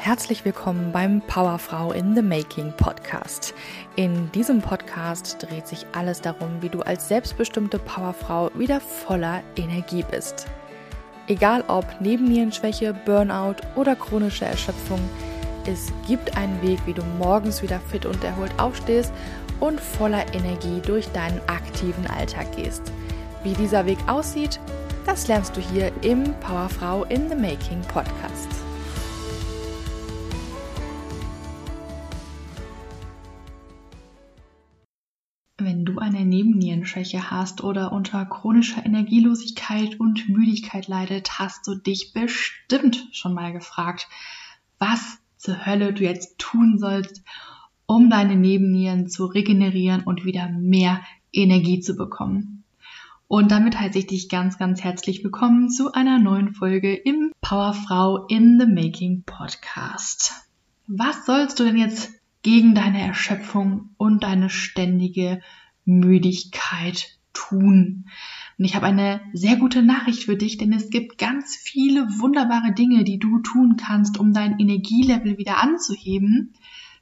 herzlich willkommen beim Powerfrau in the Making Podcast. In diesem Podcast dreht sich alles darum, wie du als selbstbestimmte Powerfrau wieder voller Energie bist. Egal ob Nebennierenschwäche, Burnout oder chronische Erschöpfung, es gibt einen Weg, wie du morgens wieder fit und erholt aufstehst und voller Energie durch deinen aktiven Alltag gehst. Wie dieser Weg aussieht, das lernst du hier im Powerfrau in the Making Podcast. Eine Nebennierenschwäche hast oder unter chronischer Energielosigkeit und Müdigkeit leidet, hast du dich bestimmt schon mal gefragt, was zur Hölle du jetzt tun sollst, um deine Nebennieren zu regenerieren und wieder mehr Energie zu bekommen. Und damit heiße ich dich ganz, ganz herzlich willkommen zu einer neuen Folge im Powerfrau in the Making Podcast. Was sollst du denn jetzt gegen deine Erschöpfung und deine ständige Müdigkeit tun? Und ich habe eine sehr gute Nachricht für dich, denn es gibt ganz viele wunderbare Dinge, die du tun kannst, um dein Energielevel wieder anzuheben.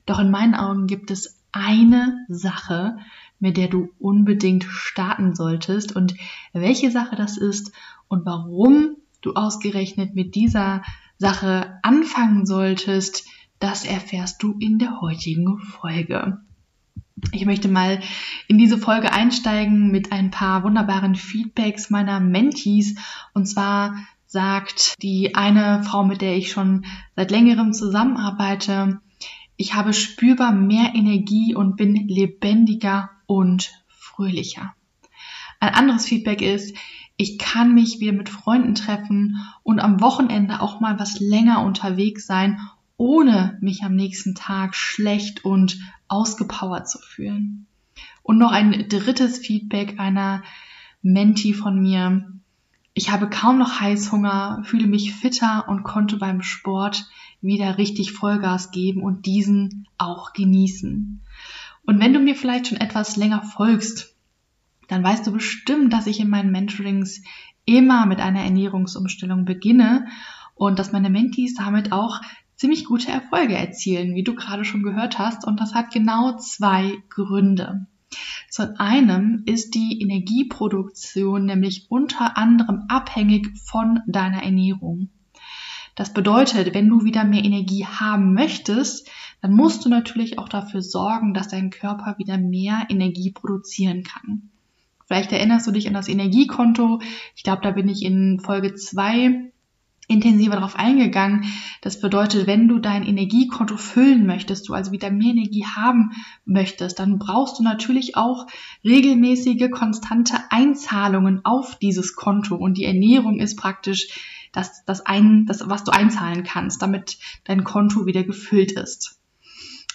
Doch in meinen Augen gibt es eine Sache, mit der du unbedingt starten solltest und welche Sache das ist und warum du ausgerechnet mit dieser Sache anfangen solltest, das erfährst du in der heutigen Folge. Ich möchte mal in diese Folge einsteigen mit ein paar wunderbaren Feedbacks meiner Mentees. Und zwar sagt die eine Frau, mit der ich schon seit längerem zusammenarbeite, ich habe spürbar mehr Energie und bin lebendiger und fröhlicher. Ein anderes Feedback ist, ich kann mich wieder mit Freunden treffen und am Wochenende auch mal was länger unterwegs sein, ohne mich am nächsten Tag schlecht und ausgepowert zu fühlen. Und noch ein drittes Feedback einer Menti von mir. Ich habe kaum noch Heißhunger, fühle mich fitter und konnte beim Sport wieder richtig Vollgas geben und diesen auch genießen. Und wenn du mir vielleicht schon etwas länger folgst, dann weißt du bestimmt, dass ich in meinen Mentorings immer mit einer Ernährungsumstellung beginne und dass meine Mentees damit auch ziemlich gute Erfolge erzielen, wie du gerade schon gehört hast. Und das hat genau zwei Gründe. Zum einen ist die Energieproduktion nämlich unter anderem abhängig von deiner Ernährung. Das bedeutet, wenn du wieder mehr Energie haben möchtest, dann musst du natürlich auch dafür sorgen, dass dein Körper wieder mehr Energie produzieren kann. Vielleicht erinnerst du dich an das Energiekonto. Ich glaube, da bin ich in Folge zwei intensiver darauf eingegangen. Das bedeutet, wenn du dein Energiekonto füllen möchtest, du also wieder mehr Energie haben möchtest, dann brauchst du natürlich auch regelmäßige, konstante Einzahlungen auf dieses Konto. Und die Ernährung ist praktisch das, das, ein, das was du einzahlen kannst, damit dein Konto wieder gefüllt ist.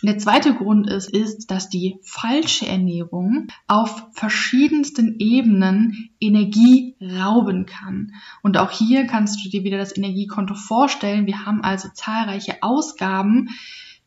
Der zweite Grund ist, ist, dass die falsche Ernährung auf verschiedensten Ebenen Energie rauben kann. Und auch hier kannst du dir wieder das Energiekonto vorstellen. Wir haben also zahlreiche Ausgaben,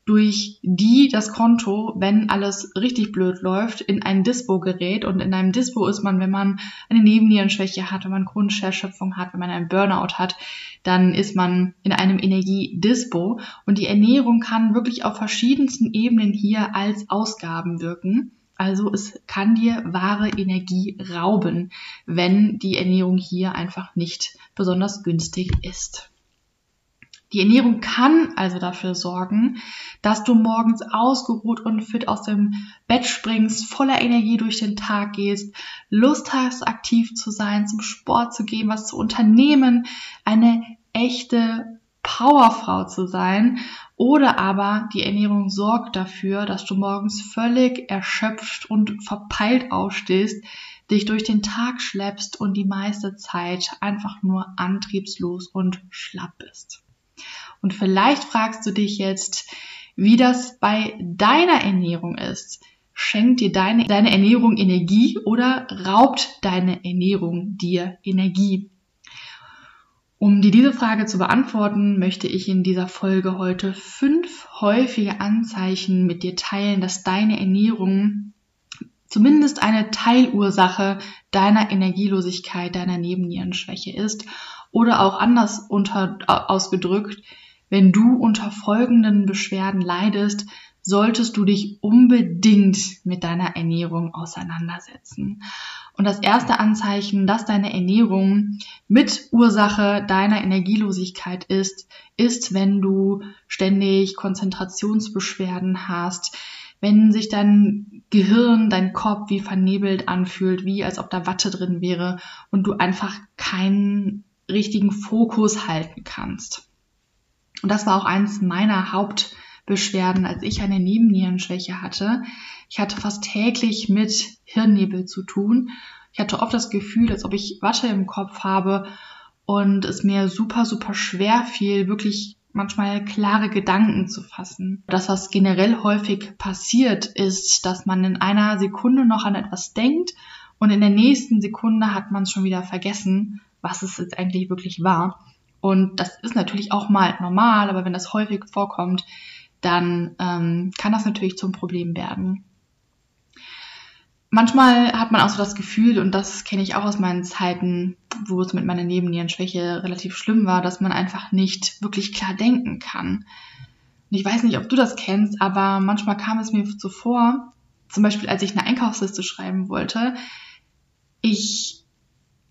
durch die das Konto, wenn alles richtig blöd läuft, in ein Dispo gerät. Und in einem Dispo ist man, wenn man eine Nebennierenschwäche hat, wenn man chronische Erschöpfung hat, wenn man einen Burnout hat, dann ist man in einem Energiedispo. Und die Ernährung kann wirklich auf verschiedensten Ebenen hier als Ausgaben wirken. Also es kann dir wahre Energie rauben, wenn die Ernährung hier einfach nicht besonders günstig ist. Die Ernährung kann also dafür sorgen, dass du morgens ausgeruht und fit aus dem Bett springst, voller Energie durch den Tag gehst, Lust hast, aktiv zu sein, zum Sport zu gehen, was zu unternehmen, eine echte Powerfrau zu sein. Oder aber die Ernährung sorgt dafür, dass du morgens völlig erschöpft und verpeilt aufstehst, dich durch den Tag schleppst und die meiste Zeit einfach nur antriebslos und schlapp bist. Und vielleicht fragst du dich jetzt, wie das bei deiner Ernährung ist. Schenkt dir deine, deine Ernährung Energie oder raubt deine Ernährung dir Energie? Um dir diese Frage zu beantworten, möchte ich in dieser Folge heute fünf häufige Anzeichen mit dir teilen, dass deine Ernährung zumindest eine Teilursache deiner Energielosigkeit, deiner Nebennierenschwäche ist oder auch anders unter, ausgedrückt, wenn du unter folgenden Beschwerden leidest, solltest du dich unbedingt mit deiner Ernährung auseinandersetzen. Und das erste Anzeichen, dass deine Ernährung mit Ursache deiner Energielosigkeit ist, ist, wenn du ständig Konzentrationsbeschwerden hast, wenn sich dein Gehirn, dein Kopf wie vernebelt anfühlt, wie als ob da Watte drin wäre und du einfach keinen richtigen Fokus halten kannst. Und das war auch eins meiner Hauptbeschwerden, als ich eine Nebennierenschwäche hatte. Ich hatte fast täglich mit Hirnnebel zu tun. Ich hatte oft das Gefühl, als ob ich Watte im Kopf habe und es mir super, super schwer fiel, wirklich manchmal klare Gedanken zu fassen. Das, was generell häufig passiert, ist, dass man in einer Sekunde noch an etwas denkt und in der nächsten Sekunde hat man es schon wieder vergessen, was es jetzt eigentlich wirklich war. Und das ist natürlich auch mal normal, aber wenn das häufig vorkommt, dann ähm, kann das natürlich zum Problem werden. Manchmal hat man auch so das Gefühl, und das kenne ich auch aus meinen Zeiten, wo es mit meiner Nebennierenschwäche relativ schlimm war, dass man einfach nicht wirklich klar denken kann. Und ich weiß nicht, ob du das kennst, aber manchmal kam es mir so vor, zum Beispiel als ich eine Einkaufsliste schreiben wollte, ich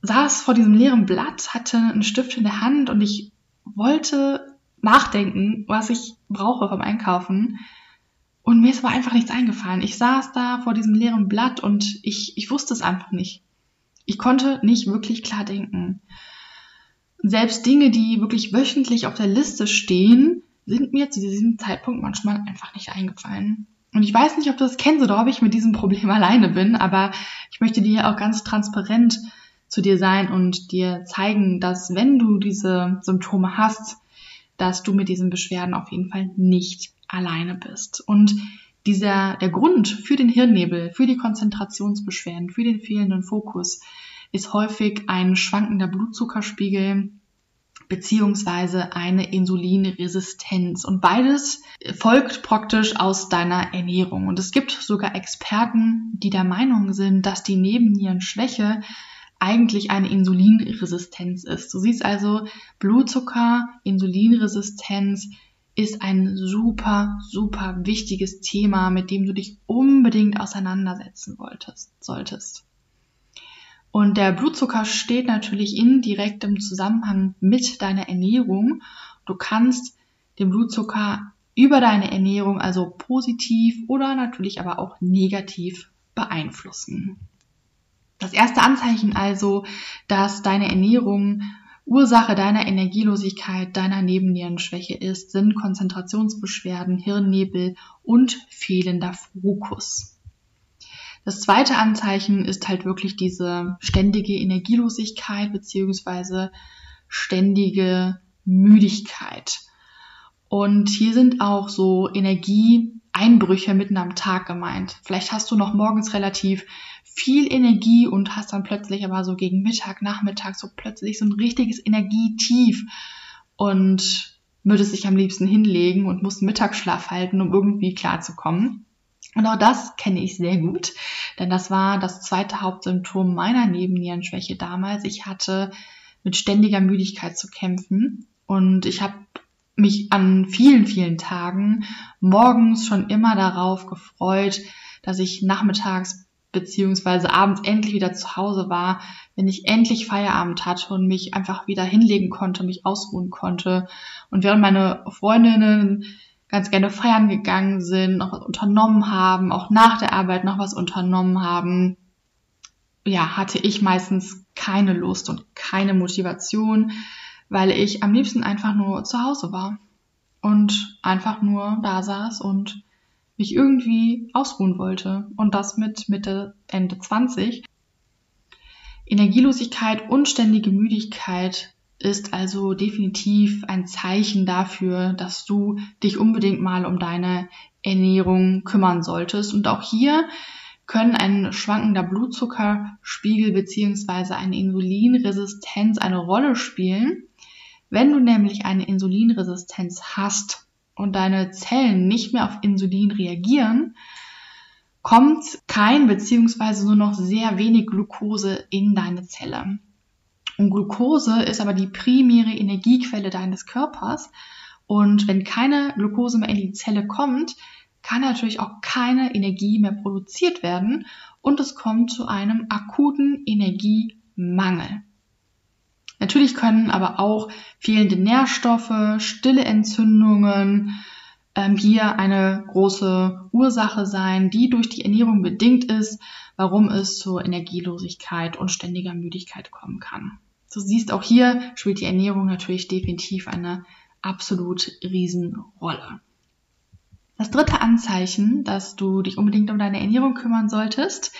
saß vor diesem leeren Blatt, hatte einen Stift in der Hand und ich wollte nachdenken, was ich brauche vom Einkaufen. Und mir ist aber einfach nichts eingefallen. Ich saß da vor diesem leeren Blatt und ich, ich wusste es einfach nicht. Ich konnte nicht wirklich klar denken. Selbst Dinge, die wirklich wöchentlich auf der Liste stehen, sind mir zu diesem Zeitpunkt manchmal einfach nicht eingefallen. Und ich weiß nicht, ob du das kennst oder ob ich mit diesem Problem alleine bin, aber ich möchte dir auch ganz transparent zu dir sein und dir zeigen, dass wenn du diese Symptome hast, dass du mit diesen Beschwerden auf jeden Fall nicht alleine bist. Und dieser, der Grund für den Hirnnebel, für die Konzentrationsbeschwerden, für den fehlenden Fokus ist häufig ein schwankender Blutzuckerspiegel beziehungsweise eine Insulinresistenz. Und beides folgt praktisch aus deiner Ernährung. Und es gibt sogar Experten, die der Meinung sind, dass die Nebennierenschwäche eigentlich eine Insulinresistenz ist. Du siehst also, Blutzucker, Insulinresistenz ist ein super, super wichtiges Thema, mit dem du dich unbedingt auseinandersetzen wolltest, solltest. Und der Blutzucker steht natürlich in direktem Zusammenhang mit deiner Ernährung. Du kannst den Blutzucker über deine Ernährung also positiv oder natürlich aber auch negativ beeinflussen. Das erste Anzeichen also, dass deine Ernährung Ursache deiner Energielosigkeit, deiner Nebennierenschwäche ist, sind Konzentrationsbeschwerden, Hirnnebel und fehlender Fokus. Das zweite Anzeichen ist halt wirklich diese ständige Energielosigkeit beziehungsweise ständige Müdigkeit. Und hier sind auch so Energieeinbrüche mitten am Tag gemeint. Vielleicht hast du noch morgens relativ viel Energie und hast dann plötzlich aber so gegen Mittag, Nachmittag so plötzlich so ein richtiges Energietief und würdest dich am liebsten hinlegen und musst Mittagsschlaf halten, um irgendwie klarzukommen. Und auch das kenne ich sehr gut, denn das war das zweite Hauptsymptom meiner Nebennierenschwäche damals. Ich hatte mit ständiger Müdigkeit zu kämpfen und ich habe mich an vielen, vielen Tagen morgens schon immer darauf gefreut, dass ich nachmittags beziehungsweise abends endlich wieder zu Hause war, wenn ich endlich Feierabend hatte und mich einfach wieder hinlegen konnte, mich ausruhen konnte. Und während meine Freundinnen ganz gerne feiern gegangen sind, noch was unternommen haben, auch nach der Arbeit noch was unternommen haben, ja, hatte ich meistens keine Lust und keine Motivation, weil ich am liebsten einfach nur zu Hause war und einfach nur da saß und mich irgendwie ausruhen wollte. Und das mit Mitte, Ende 20. Energielosigkeit und ständige Müdigkeit ist also definitiv ein Zeichen dafür, dass du dich unbedingt mal um deine Ernährung kümmern solltest. Und auch hier können ein schwankender Blutzuckerspiegel beziehungsweise eine Insulinresistenz eine Rolle spielen. Wenn du nämlich eine Insulinresistenz hast, und deine Zellen nicht mehr auf Insulin reagieren, kommt kein beziehungsweise nur noch sehr wenig Glucose in deine Zelle. Und Glucose ist aber die primäre Energiequelle deines Körpers Und wenn keine Glucose mehr in die Zelle kommt, kann natürlich auch keine Energie mehr produziert werden und es kommt zu einem akuten Energiemangel. Natürlich können aber auch fehlende Nährstoffe, stille Entzündungen ähm, hier eine große Ursache sein, die durch die Ernährung bedingt ist, warum es zur Energielosigkeit und ständiger Müdigkeit kommen kann. Du siehst auch hier spielt die Ernährung natürlich definitiv eine absolut Riesenrolle. Das dritte Anzeichen, dass du dich unbedingt um deine Ernährung kümmern solltest,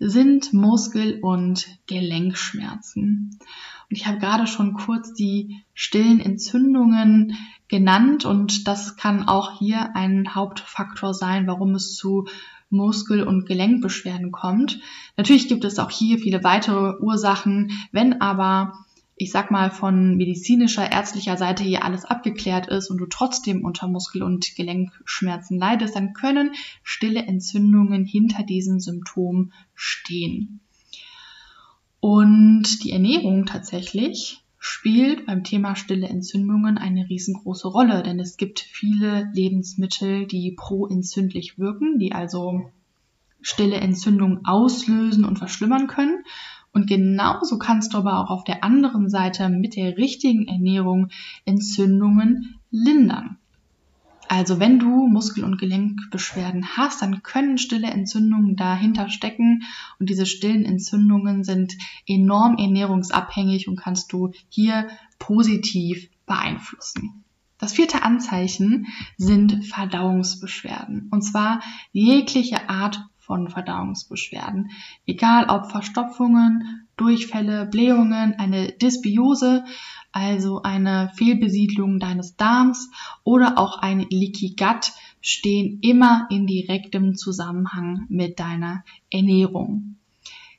sind Muskel- und Gelenkschmerzen. Und ich habe gerade schon kurz die stillen Entzündungen genannt und das kann auch hier ein Hauptfaktor sein, warum es zu Muskel- und Gelenkbeschwerden kommt. Natürlich gibt es auch hier viele weitere Ursachen, wenn aber ich sag mal, von medizinischer, ärztlicher Seite hier alles abgeklärt ist und du trotzdem unter Muskel- und Gelenkschmerzen leidest, dann können stille Entzündungen hinter diesen Symptomen stehen. Und die Ernährung tatsächlich spielt beim Thema stille Entzündungen eine riesengroße Rolle, denn es gibt viele Lebensmittel, die pro-entzündlich wirken, die also stille Entzündungen auslösen und verschlimmern können. Und genauso kannst du aber auch auf der anderen Seite mit der richtigen Ernährung Entzündungen lindern. Also wenn du Muskel- und Gelenkbeschwerden hast, dann können stille Entzündungen dahinter stecken und diese stillen Entzündungen sind enorm ernährungsabhängig und kannst du hier positiv beeinflussen. Das vierte Anzeichen sind Verdauungsbeschwerden und zwar jegliche Art von Verdauungsbeschwerden. Egal ob Verstopfungen, Durchfälle, Blähungen, eine Dysbiose, also eine Fehlbesiedlung deines Darms oder auch ein Leaky Gut stehen immer in direktem Zusammenhang mit deiner Ernährung.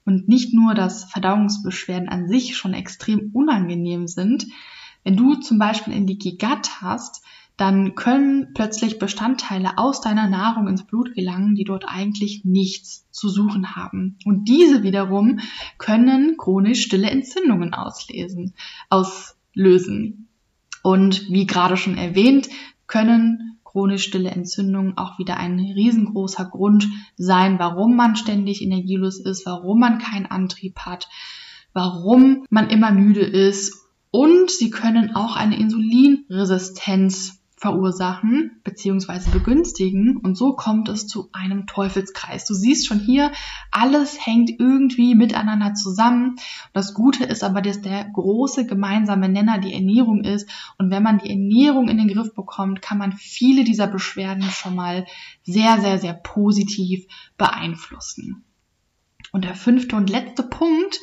Und nicht nur, dass Verdauungsbeschwerden an sich schon extrem unangenehm sind. Wenn du zum Beispiel ein Leaky Gut hast, dann können plötzlich Bestandteile aus deiner Nahrung ins Blut gelangen, die dort eigentlich nichts zu suchen haben. Und diese wiederum können chronisch stille Entzündungen auslesen, auslösen. Und wie gerade schon erwähnt, können chronisch stille Entzündungen auch wieder ein riesengroßer Grund sein, warum man ständig energielos ist, warum man keinen Antrieb hat, warum man immer müde ist und sie können auch eine Insulinresistenz verursachen bzw. begünstigen und so kommt es zu einem Teufelskreis. Du siehst schon hier, alles hängt irgendwie miteinander zusammen. Das Gute ist aber, dass der große gemeinsame Nenner die Ernährung ist und wenn man die Ernährung in den Griff bekommt, kann man viele dieser Beschwerden schon mal sehr, sehr, sehr positiv beeinflussen. Und der fünfte und letzte Punkt,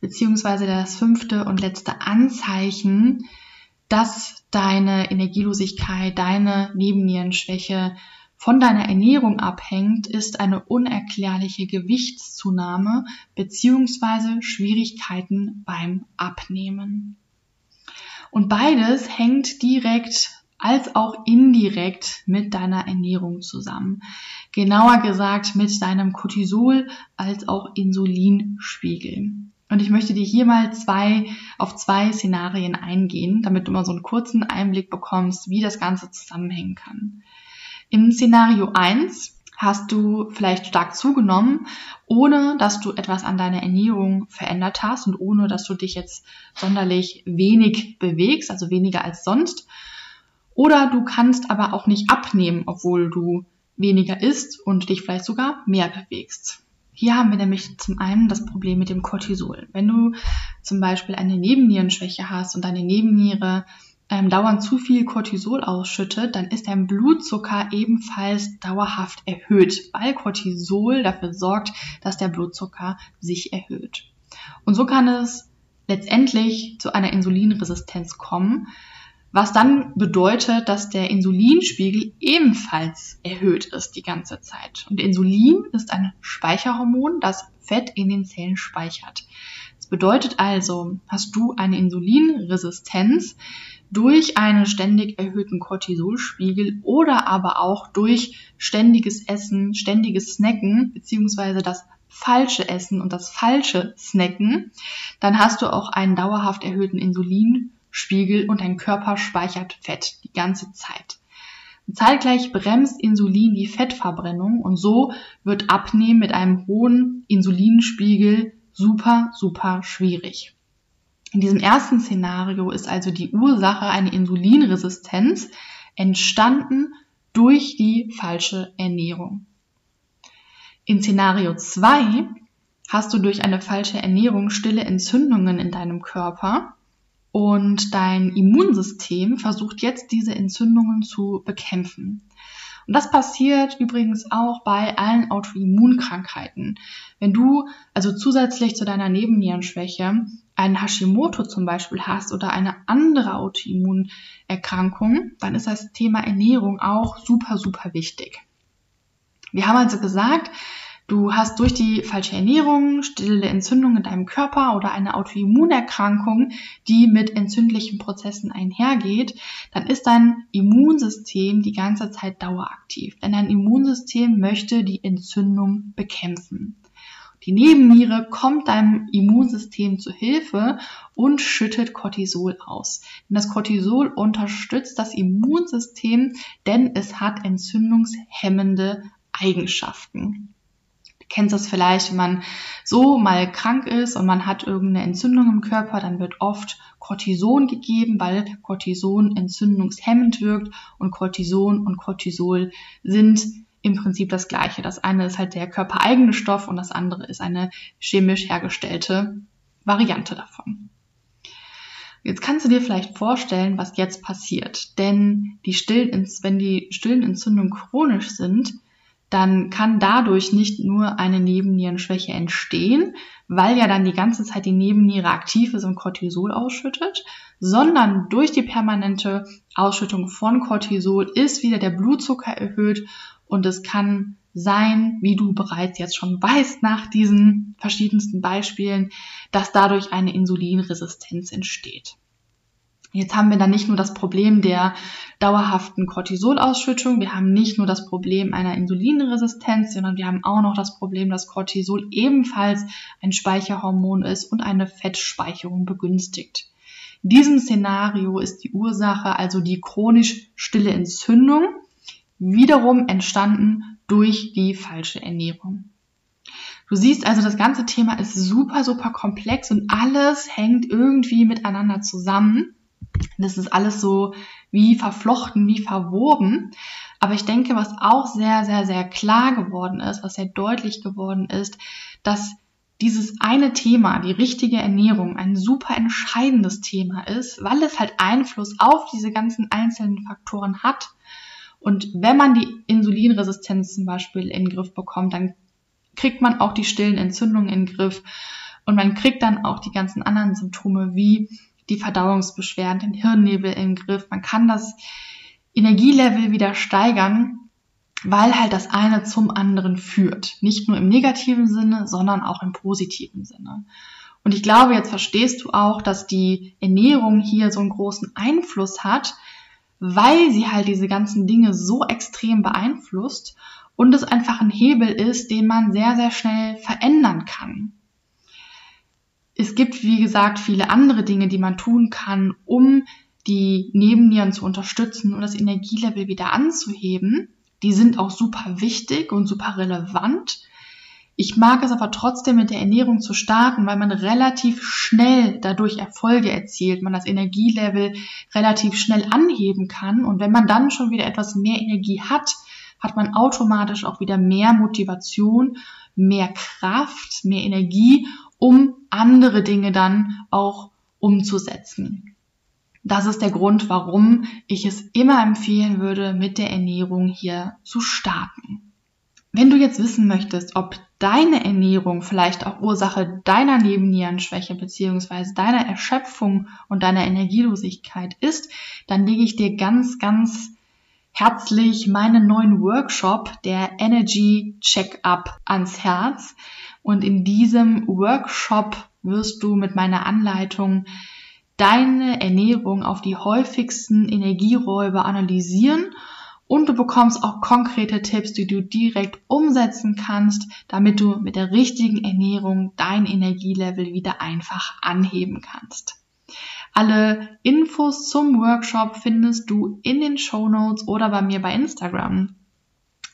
beziehungsweise das fünfte und letzte Anzeichen, dass deine Energielosigkeit, deine Nebennierenschwäche von deiner Ernährung abhängt, ist eine unerklärliche Gewichtszunahme bzw. Schwierigkeiten beim Abnehmen. Und beides hängt direkt als auch indirekt mit deiner Ernährung zusammen. Genauer gesagt mit deinem Cortisol als auch Insulinspiegel. Und ich möchte dir hier mal zwei, auf zwei Szenarien eingehen, damit du mal so einen kurzen Einblick bekommst, wie das Ganze zusammenhängen kann. Im Szenario 1 hast du vielleicht stark zugenommen, ohne dass du etwas an deiner Ernährung verändert hast und ohne dass du dich jetzt sonderlich wenig bewegst, also weniger als sonst. Oder du kannst aber auch nicht abnehmen, obwohl du weniger isst und dich vielleicht sogar mehr bewegst. Hier haben wir nämlich zum einen das Problem mit dem Cortisol. Wenn du zum Beispiel eine Nebennierenschwäche hast und deine Nebenniere ähm, dauernd zu viel Cortisol ausschüttet, dann ist dein Blutzucker ebenfalls dauerhaft erhöht, weil Cortisol dafür sorgt, dass der Blutzucker sich erhöht. Und so kann es letztendlich zu einer Insulinresistenz kommen, was dann bedeutet, dass der Insulinspiegel ebenfalls erhöht ist die ganze Zeit. Und Insulin ist ein Speicherhormon, das Fett in den Zellen speichert. Das bedeutet also, hast du eine Insulinresistenz durch einen ständig erhöhten Cortisolspiegel oder aber auch durch ständiges Essen, ständiges Snacken beziehungsweise das falsche Essen und das falsche Snacken, dann hast du auch einen dauerhaft erhöhten Insulin Insulinspiegel und dein Körper speichert Fett die ganze Zeit. Zeitgleich bremst Insulin die Fettverbrennung und so wird Abnehmen mit einem hohen Insulinspiegel super, super schwierig. In diesem ersten Szenario ist also die Ursache eine Insulinresistenz entstanden durch die falsche Ernährung. In Szenario 2 hast du durch eine falsche Ernährung stille Entzündungen in deinem Körper und dein Immunsystem versucht jetzt diese Entzündungen zu bekämpfen. Und das passiert übrigens auch bei allen Autoimmunkrankheiten. Wenn du also zusätzlich zu deiner Nebennierenschwäche einen Hashimoto zum Beispiel hast oder eine andere Autoimmunerkrankung, dann ist das Thema Ernährung auch super, super wichtig. Wir haben also gesagt, du hast durch die falsche Ernährung stille Entzündung in deinem Körper oder eine Autoimmunerkrankung, die mit entzündlichen Prozessen einhergeht, dann ist dein Immunsystem die ganze Zeit daueraktiv. Denn dein Immunsystem möchte die Entzündung bekämpfen. Die Nebenniere kommt deinem Immunsystem zu Hilfe und schüttet Cortisol aus. Denn das Cortisol unterstützt das Immunsystem, denn es hat entzündungshemmende Eigenschaften. Du kennst das vielleicht, wenn man so mal krank ist und man hat irgendeine Entzündung im Körper, dann wird oft Cortison gegeben, weil Cortison entzündungshemmend wirkt und Cortison und Cortisol sind im Prinzip das gleiche. Das eine ist halt der körpereigene Stoff und das andere ist eine chemisch hergestellte Variante davon. Jetzt kannst du dir vielleicht vorstellen, was jetzt passiert. Denn die stillen, wenn die stillen Entzündungen chronisch sind, dann kann dadurch nicht nur eine Nebennierenschwäche entstehen, weil ja dann die ganze Zeit die Nebenniere aktiv ist und Cortisol ausschüttet, sondern durch die permanente Ausschüttung von Cortisol ist wieder der Blutzucker erhöht und es kann sein, wie du bereits jetzt schon weißt nach diesen verschiedensten Beispielen, dass dadurch eine Insulinresistenz entsteht. Jetzt haben wir dann nicht nur das Problem der dauerhaften Cortisolausschüttung, wir haben nicht nur das Problem einer Insulinresistenz, sondern wir haben auch noch das Problem, dass Cortisol ebenfalls ein Speicherhormon ist und eine Fettspeicherung begünstigt. In diesem Szenario ist die Ursache also die chronisch stille Entzündung, wiederum entstanden durch die falsche Ernährung. Du siehst also, das ganze Thema ist super, super komplex und alles hängt irgendwie miteinander zusammen. Das ist alles so wie verflochten, wie verwoben. Aber ich denke, was auch sehr, sehr, sehr klar geworden ist, was sehr deutlich geworden ist, dass dieses eine Thema, die richtige Ernährung, ein super entscheidendes Thema ist, weil es halt Einfluss auf diese ganzen einzelnen Faktoren hat. Und wenn man die Insulinresistenz zum Beispiel in den Griff bekommt, dann kriegt man auch die stillen Entzündungen in den Griff und man kriegt dann auch die ganzen anderen Symptome wie die Verdauungsbeschwerden, den Hirnnebel im Griff. Man kann das Energielevel wieder steigern, weil halt das eine zum anderen führt. Nicht nur im negativen Sinne, sondern auch im positiven Sinne. Und ich glaube, jetzt verstehst du auch, dass die Ernährung hier so einen großen Einfluss hat, weil sie halt diese ganzen Dinge so extrem beeinflusst und es einfach ein Hebel ist, den man sehr, sehr schnell verändern kann es gibt, wie gesagt, viele andere Dinge, die man tun kann, um die Nebennieren zu unterstützen und das Energielevel wieder anzuheben. Die sind auch super wichtig und super relevant. Ich mag es aber trotzdem mit der Ernährung zu starten, weil man relativ schnell dadurch Erfolge erzielt, man das Energielevel relativ schnell anheben kann und wenn man dann schon wieder etwas mehr Energie hat, hat man automatisch auch wieder mehr Motivation, mehr Kraft, mehr Energie um andere Dinge dann auch umzusetzen. Das ist der Grund, warum ich es immer empfehlen würde, mit der Ernährung hier zu starten. Wenn du jetzt wissen möchtest, ob deine Ernährung vielleicht auch Ursache deiner Nebennierenschwäche bzw. deiner Erschöpfung und deiner Energielosigkeit ist, dann lege ich dir ganz, ganz herzlich meinen neuen Workshop, der Energy Checkup, ans Herz. Und in diesem Workshop wirst du mit meiner Anleitung deine Ernährung auf die häufigsten Energieräuber analysieren und du bekommst auch konkrete Tipps, die du direkt umsetzen kannst, damit du mit der richtigen Ernährung dein Energielevel wieder einfach anheben kannst. Alle Infos zum Workshop findest du in den Show Notes oder bei mir bei Instagram.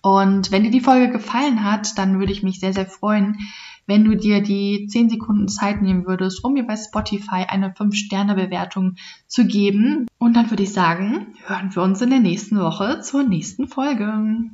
Und wenn dir die Folge gefallen hat, dann würde ich mich sehr, sehr freuen, wenn du dir die 10 Sekunden Zeit nehmen würdest, um mir bei Spotify eine 5-Sterne-Bewertung zu geben. Und dann würde ich sagen, hören wir uns in der nächsten Woche zur nächsten Folge.